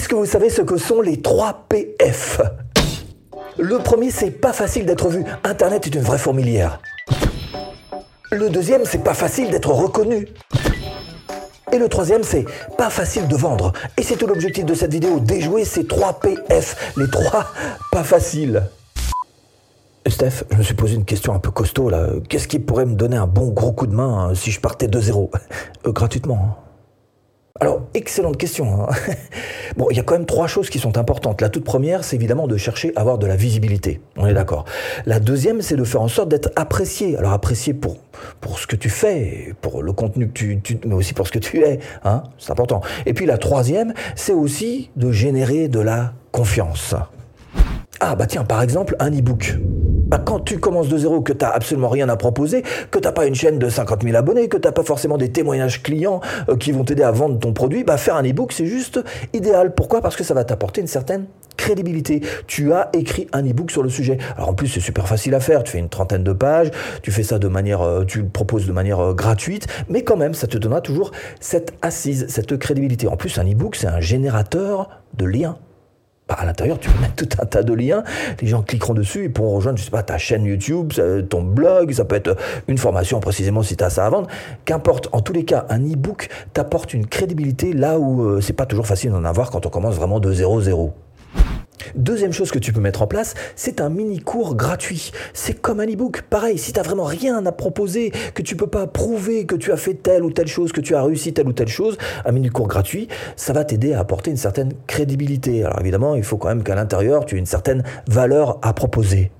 Est-ce que vous savez ce que sont les 3 PF Le premier, c'est pas facile d'être vu. Internet est une vraie fourmilière. Le deuxième, c'est pas facile d'être reconnu. Et le troisième, c'est pas facile de vendre. Et c'est tout l'objectif de cette vidéo, déjouer ces 3 PF, les 3 pas faciles. Steph, je me suis posé une question un peu costaud là. Qu'est-ce qui pourrait me donner un bon gros coup de main hein, si je partais de zéro? Euh, Gratuitement. Alors, excellente question. Hein. bon, il y a quand même trois choses qui sont importantes. La toute première, c'est évidemment de chercher à avoir de la visibilité. On est d'accord. La deuxième, c'est de faire en sorte d'être apprécié. Alors, apprécié pour, pour ce que tu fais, pour le contenu que tu, tu mais aussi pour ce que tu es. Hein c'est important. Et puis, la troisième, c'est aussi de générer de la confiance. Ah, bah tiens, par exemple, un e-book. Bah, quand tu commences de zéro, que tu n'as absolument rien à proposer, que tu n'as pas une chaîne de 50 000 abonnés, que tu n'as pas forcément des témoignages clients euh, qui vont t'aider à vendre ton produit, bah, faire un e-book, c'est juste idéal. Pourquoi? Parce que ça va t'apporter une certaine crédibilité. Tu as écrit un e-book sur le sujet. Alors en plus, c'est super facile à faire. Tu fais une trentaine de pages, tu fais ça de manière, euh, tu le proposes de manière euh, gratuite, mais quand même, ça te donnera toujours cette assise, cette crédibilité. En plus, un e-book, c'est un générateur de liens à l'intérieur, tu peux mettre tout un tas de liens. Les gens cliqueront dessus et pourront rejoindre, je sais pas, ta chaîne YouTube, ton blog, ça peut être une formation précisément si tu as ça à vendre. Qu'importe, en tous les cas, un e-book t'apporte une crédibilité là où euh, c'est pas toujours facile d'en avoir quand on commence vraiment de 0-0. Deuxième chose que tu peux mettre en place, c'est un mini cours gratuit. C'est comme un e-book. Pareil, si tu n'as vraiment rien à proposer, que tu peux pas prouver que tu as fait telle ou telle chose, que tu as réussi telle ou telle chose, un mini cours gratuit, ça va t'aider à apporter une certaine crédibilité. Alors évidemment, il faut quand même qu'à l'intérieur, tu aies une certaine valeur à proposer.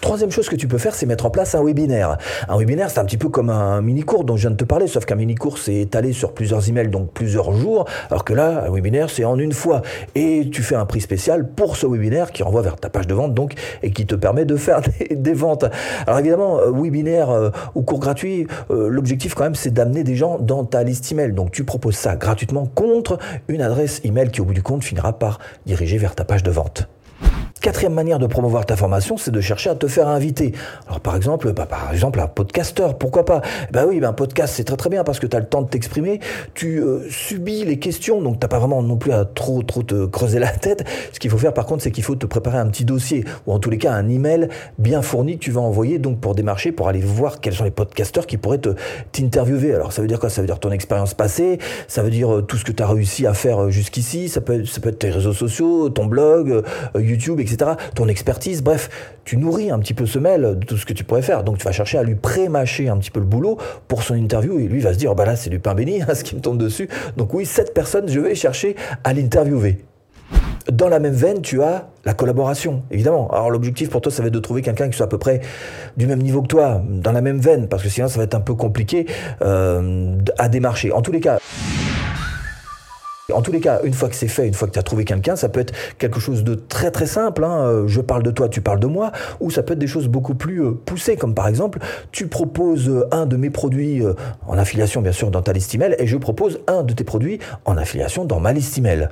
Troisième chose que tu peux faire, c'est mettre en place un webinaire. Un webinaire, c'est un petit peu comme un mini-cours dont je viens de te parler, sauf qu'un mini-cours, c'est étalé sur plusieurs emails, donc plusieurs jours, alors que là, un webinaire, c'est en une fois. Et tu fais un prix spécial pour ce webinaire qui renvoie vers ta page de vente, donc, et qui te permet de faire des, ventes. Alors évidemment, euh, webinaire euh, ou cours gratuit, euh, l'objectif quand même, c'est d'amener des gens dans ta liste email. Donc tu proposes ça gratuitement contre une adresse email qui, au bout du compte, finira par diriger vers ta page de vente. Quatrième manière de promouvoir ta formation, c'est de chercher à te faire inviter. Alors par exemple, bah, par exemple un podcasteur, pourquoi pas? Ben oui, ben, un podcast c'est très très bien parce que tu as le temps de t'exprimer, tu euh, subis les questions, donc t'as pas vraiment non plus à trop trop te creuser la tête. Ce qu'il faut faire par contre, c'est qu'il faut te préparer un petit dossier ou en tous les cas un email bien fourni que tu vas envoyer donc pour démarcher, pour aller voir quels sont les podcasteurs qui pourraient te t'interviewer. Alors ça veut dire quoi? Ça veut dire ton expérience passée, ça veut dire euh, tout ce que tu as réussi à faire euh, jusqu'ici, ça peut ça peut être tes réseaux sociaux, ton blog, YouTube, etc ton expertise, bref, tu nourris un petit peu ce mail de tout ce que tu pourrais faire. Donc tu vas chercher à lui pré-mâcher un petit peu le boulot pour son interview et lui va se dire, bah là c'est du pain béni, hein, ce qui me tombe dessus. Donc oui, cette personne, je vais chercher à l'interviewer. Dans la même veine, tu as la collaboration, évidemment. Alors l'objectif pour toi, ça va être de trouver quelqu'un qui soit à peu près du même niveau que toi, dans la même veine, parce que sinon ça va être un peu compliqué euh, à démarcher. En tous les cas... En tous les cas, une fois que c'est fait, une fois que tu as trouvé quelqu'un, ça peut être quelque chose de très très simple. Hein. Euh, je parle de toi, tu parles de moi. Ou ça peut être des choses beaucoup plus euh, poussées, comme par exemple, tu proposes euh, un de mes produits en affiliation, bien sûr, dans ta liste email, et je propose un de tes produits en affiliation dans ma liste email.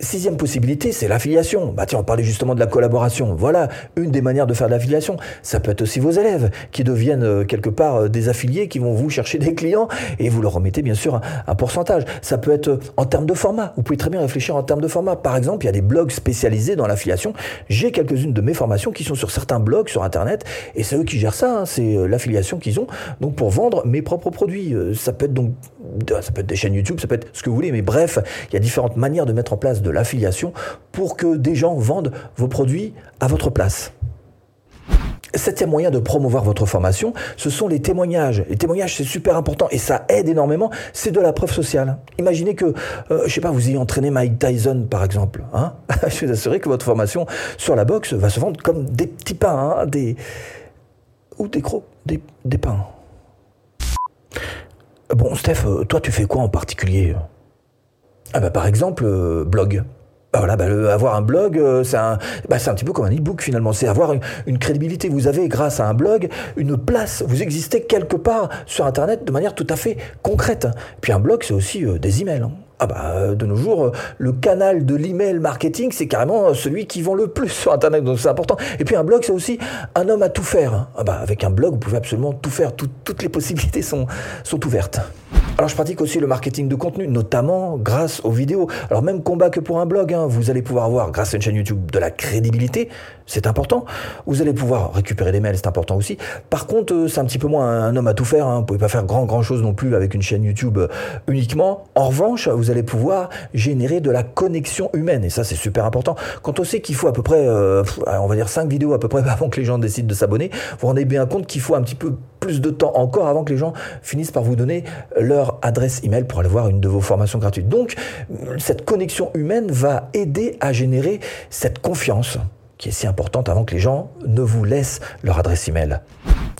Sixième possibilité, c'est l'affiliation. Bah tiens, on parlait justement de la collaboration. Voilà une des manières de faire de l'affiliation. Ça peut être aussi vos élèves qui deviennent euh, quelque part euh, des affiliés, qui vont vous chercher des clients et vous leur remettez bien sûr un, pourcentage. Ça peut être euh, en termes de format. Vous pouvez très bien réfléchir en termes de format. Par exemple, il y a des blogs spécialisés dans l'affiliation. J'ai quelques-unes de mes formations qui sont sur certains blogs sur Internet et c'est eux qui gèrent ça. Hein. C'est l'affiliation qu'ils ont donc pour vendre mes propres produits. Ça peut être donc ça peut être des chaînes YouTube, ça peut être ce que vous voulez, mais bref, il y a différentes manières de mettre en place de l'affiliation pour que des gens vendent vos produits à votre place. Septième moyen de promouvoir votre formation, ce sont les témoignages. Les témoignages, c'est super important et ça aide énormément. C'est de la preuve sociale. Imaginez que, je euh, je sais pas, vous ayez entraîné Mike Tyson, par exemple. Hein je suis assuré que votre formation sur la boxe va se vendre comme des petits pains, hein, des ou des des, des pains. Bon, Steph, euh, toi, tu fais quoi en particulier? Ah bah, Par exemple, euh, blog. Bah voilà, bah, avoir un blog, euh, c'est un, bah, un petit peu comme un e-book finalement. C'est avoir une, crédibilité. Vous avez, grâce à un blog, une place. Vous existez quelque part sur Internet de manière tout à fait concrète. Puis un blog, c'est aussi des emails. Hein. Ah bah, de nos jours, le canal de l'email marketing, c'est carrément celui qui vend le plus sur Internet, donc c'est important. Et puis un blog, c'est aussi un homme à tout faire. Ah bah, avec un blog, vous pouvez absolument tout faire, toutes les possibilités sont ouvertes. Alors je pratique aussi le marketing de contenu, notamment grâce aux vidéos. Alors même combat que pour un blog, hein, vous allez pouvoir avoir grâce à une chaîne YouTube de la crédibilité, c'est important. Vous allez pouvoir récupérer des mails, c'est important aussi. Par contre, euh, c'est un petit peu moins un homme à tout faire. Hein. Vous pouvez pas faire grand grand chose non plus avec une chaîne YouTube euh, uniquement. En revanche, vous allez pouvoir générer de la connexion humaine et ça c'est super important. Quand on sait qu'il faut à peu près, euh, on va dire 5 vidéos à peu près avant que les gens décident de s'abonner, vous vous rendez bien compte qu'il faut un petit peu plus de temps encore avant que les gens finissent par vous donner leur adresse email pour aller voir une de vos formations gratuites. Donc, cette connexion humaine va aider à générer cette confiance qui est si importante avant que les gens ne vous laissent leur adresse email.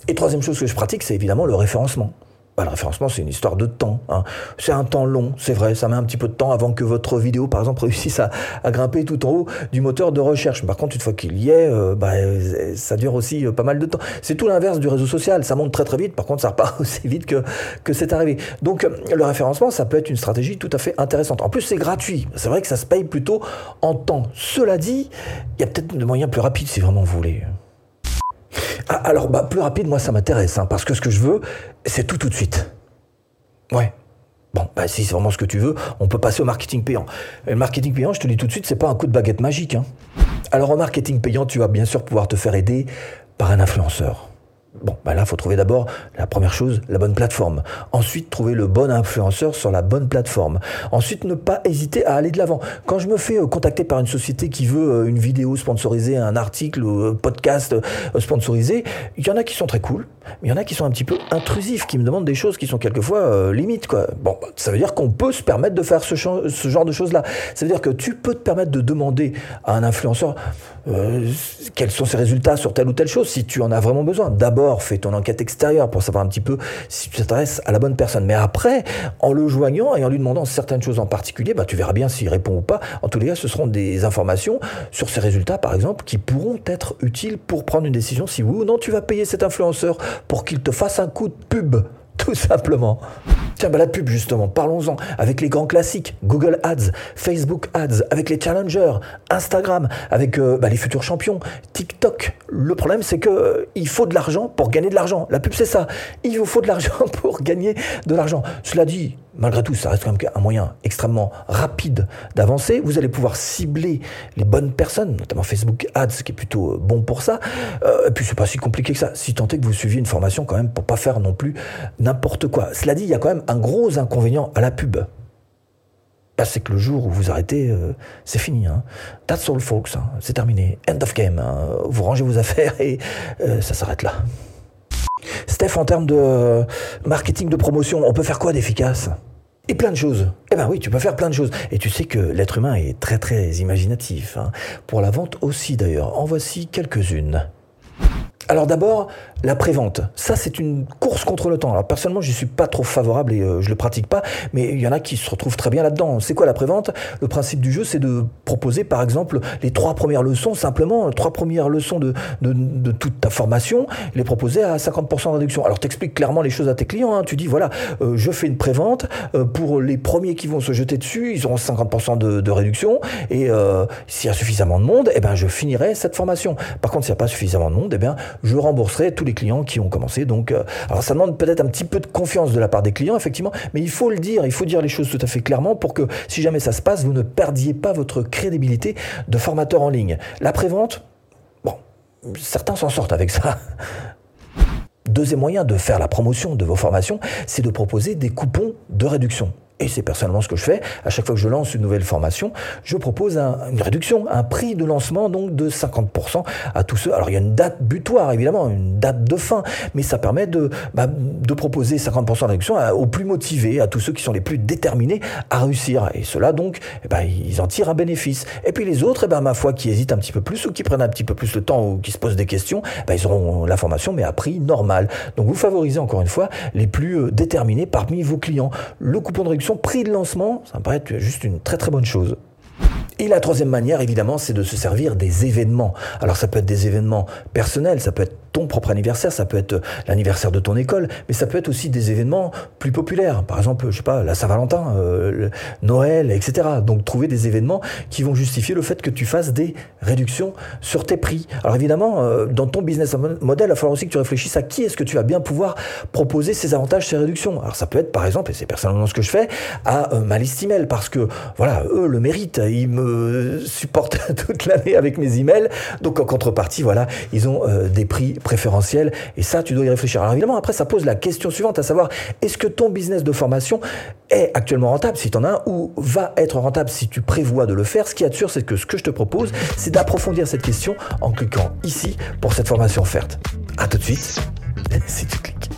Et troisième chose que je pratique, c'est évidemment le référencement. Bah, le référencement, c'est une histoire de temps. Hein. C'est un temps long, c'est vrai. Ça met un petit peu de temps avant que votre vidéo, par exemple, réussisse à, grimper tout en haut du moteur de recherche. Par contre, une fois qu'il y est, euh, bah, ça dure aussi euh, pas mal de temps. C'est tout l'inverse du réseau social. Ça monte très très vite. Par contre, ça repart aussi vite que, que c'est arrivé. Donc, le référencement, ça peut être une stratégie tout à fait intéressante. En plus, c'est gratuit. C'est vrai que ça se paye plutôt en temps. Cela dit, il y a peut-être des moyens plus rapides si vraiment vous voulez. Ah, alors, bah, plus rapide, moi, ça m'intéresse, hein, parce que ce que je veux, c'est tout tout de suite. Ouais. Bon, bah, si c'est vraiment ce que tu veux, on peut passer au marketing payant. Le marketing payant, je te dis tout de suite, c'est pas un coup de baguette magique. Hein. Alors, au marketing payant, tu vas bien sûr pouvoir te faire aider par un influenceur. Bon, ben là, il faut trouver d'abord la première chose, la bonne plateforme. Ensuite, trouver le bon influenceur sur la bonne plateforme. Ensuite, ne pas hésiter à aller de l'avant. Quand je me fais euh, contacter par une société qui veut euh, une vidéo sponsorisée, un article un podcast euh, sponsorisé, il y en a qui sont très cool, mais il y en a qui sont un petit peu intrusifs, qui me demandent des choses qui sont quelquefois limites. Quoi. Bon, ça veut dire qu'on peut se permettre de faire ce, ce genre de choses-là. Ça veut dire que tu peux te permettre de demander à un influenceur quels sont ses résultats sur telle ou telle chose, si tu en as vraiment besoin? D'abord, fais ton enquête extérieure pour savoir un petit peu si tu t'adresses à la bonne personne. Mais après, en le joignant et en lui demandant certaines choses en particulier, bah, tu verras bien s'il répond ou pas. En tous les cas, ce seront des informations sur ses résultats, par exemple, qui pourront être utiles pour prendre une décision si oui ou non tu vas payer cet influenceur pour qu'il te fasse un coup de pub tout simplement. Tiens, bah la pub justement, parlons-en avec les grands classiques, Google Ads, Facebook Ads, avec les challengers, Instagram, avec euh, bah, les futurs champions, TikTok. Le problème c'est que euh, il faut de l'argent pour gagner de l'argent. La pub c'est ça, il vous faut de l'argent pour gagner de l'argent. Cela dit, malgré tout, ça reste quand même un moyen extrêmement rapide d'avancer. Vous allez pouvoir cibler les bonnes personnes, notamment Facebook Ads, qui est plutôt euh, bon pour ça. Euh, et puis c'est pas si compliqué que ça. Si tant est que vous suiviez une formation quand même pour pas faire non plus n'importe quoi. Cela dit, il y a quand même un gros inconvénient à la pub. C'est que le jour où vous arrêtez, euh, c'est fini. Hein. That's all, folks. Hein. C'est terminé. End of game. Hein. Vous rangez vos affaires et ça s'arrête là. Steph, en termes de marketing de promotion, on peut faire quoi d'efficace? Et plein de choses. Eh ben oui, tu peux faire plein de choses. Et tu sais que l'être humain est très très imaginatif. Hein. Pour la vente aussi d'ailleurs. En voici quelques-unes. Alors d'abord, la prévente. Ça, c'est une course contre le temps. Alors personnellement, je suis pas trop favorable et euh, je le pratique pas, mais il y en a qui se retrouvent très bien là-dedans. C'est quoi la prévente? Le principe du jeu, c'est de proposer, par exemple, les trois premières leçons, simplement, trois premières leçons de, de, toute ta formation, les proposer à 50% de réduction. Alors t'expliques clairement les choses à tes clients. Hein. Tu dis, voilà, euh, je fais une prévente. Euh, pour les premiers qui vont se jeter dessus, ils auront 50% de, de, réduction. Et s'il y a suffisamment de monde, eh ben, je finirai cette formation. Par contre, s'il n'y a pas suffisamment de monde, eh bien, je rembourserai tous les clients qui ont commencé. Donc, euh, alors ça demande peut-être un petit peu de confiance de la part des clients, effectivement, mais il faut le dire, il faut dire les choses tout à fait clairement pour que si jamais ça se passe, vous ne perdiez pas votre crédibilité de formateur en ligne. La prévente, bon, certains s'en sortent avec ça. Deuxième moyen de faire la promotion de vos formations, c'est de proposer des coupons de réduction. Et c'est personnellement ce que je fais. À chaque fois que je lance une nouvelle formation, je propose une réduction, un prix de lancement donc de 50% à tous ceux. Alors il y a une date butoir évidemment, une date de fin, mais ça permet de, bah, de proposer 50% de réduction aux plus motivés, à tous ceux qui sont les plus déterminés à réussir. Et cela donc, eh ben, ils en tirent un bénéfice. Et puis les autres, eh ben, ma foi, qui hésitent un petit peu plus ou qui prennent un petit peu plus le temps ou qui se posent des questions, ben, ils auront la formation mais à prix normal. Donc vous favorisez encore une fois les plus euh, déterminés parmi vos clients. Le coupon de réduction prix de lancement, ça me paraît juste une très très bonne chose. Et la troisième manière, évidemment, c'est de se servir des événements. Alors ça peut être des événements personnels, ça peut être ton propre anniversaire, ça peut être l'anniversaire de ton école, mais ça peut être aussi des événements plus populaires. Par exemple, je sais pas, la Saint-Valentin, euh, Noël, etc. Donc trouver des événements qui vont justifier le fait que tu fasses des réductions sur tes prix. Alors évidemment, euh, dans ton business model, il va falloir aussi que tu réfléchisses à qui est-ce que tu vas bien pouvoir proposer ces avantages, ces réductions. Alors ça peut être par exemple, et c'est personnellement ce que je fais, à euh, parce que voilà, eux le méritent, ils me supportent toute l'année avec mes emails, donc en contrepartie, voilà, ils ont des prix préférentiel. Et ça, tu dois y réfléchir. Alors évidemment, après, ça pose la question suivante, à savoir, est-ce que ton business de formation est actuellement rentable? Si tu en as un, ou va être rentable si tu prévois de le faire? Ce qui est sûr, c'est que ce que je te propose, c'est d'approfondir cette question en cliquant ici pour cette formation offerte. À tout de suite, si tu cliques.